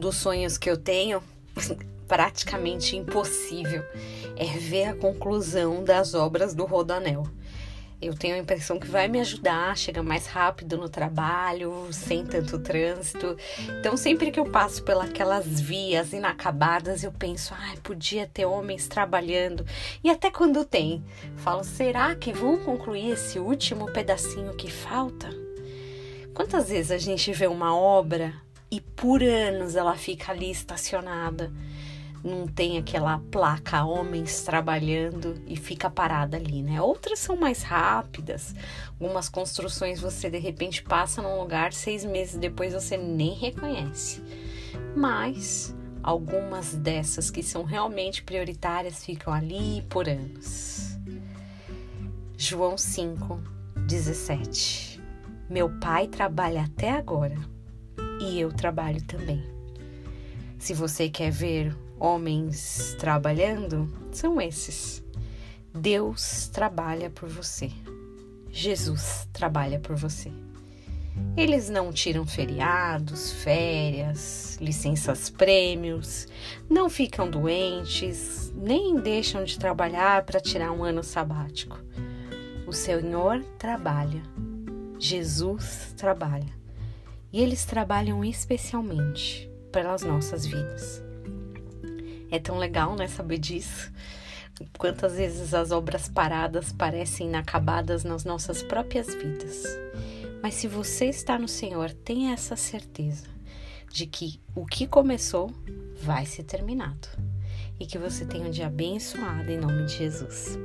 dos sonhos que eu tenho, praticamente impossível, é ver a conclusão das obras do Rodanel. Eu tenho a impressão que vai me ajudar a chegar mais rápido no trabalho, sem tanto trânsito. Então, sempre que eu passo pelas vias inacabadas, eu penso, ai, ah, podia ter homens trabalhando. E até quando tem, falo, será que vão concluir esse último pedacinho que falta? Quantas vezes a gente vê uma obra e por anos ela fica ali estacionada? não tem aquela placa homens trabalhando e fica parada ali, né? Outras são mais rápidas. Algumas construções você de repente passa num lugar, seis meses depois você nem reconhece. Mas algumas dessas que são realmente prioritárias ficam ali por anos. João 5, 17. Meu pai trabalha até agora e eu trabalho também. Se você quer ver homens trabalhando são esses. Deus trabalha por você. Jesus trabalha por você. Eles não tiram feriados, férias, licenças prêmios, não ficam doentes, nem deixam de trabalhar para tirar um ano sabático. O Senhor trabalha, Jesus trabalha, e eles trabalham especialmente pelas nossas vidas. É tão legal, né, saber disso. Quantas vezes as obras paradas parecem inacabadas nas nossas próprias vidas. Mas se você está no Senhor, tenha essa certeza de que o que começou vai ser terminado. E que você tenha um dia abençoado em nome de Jesus.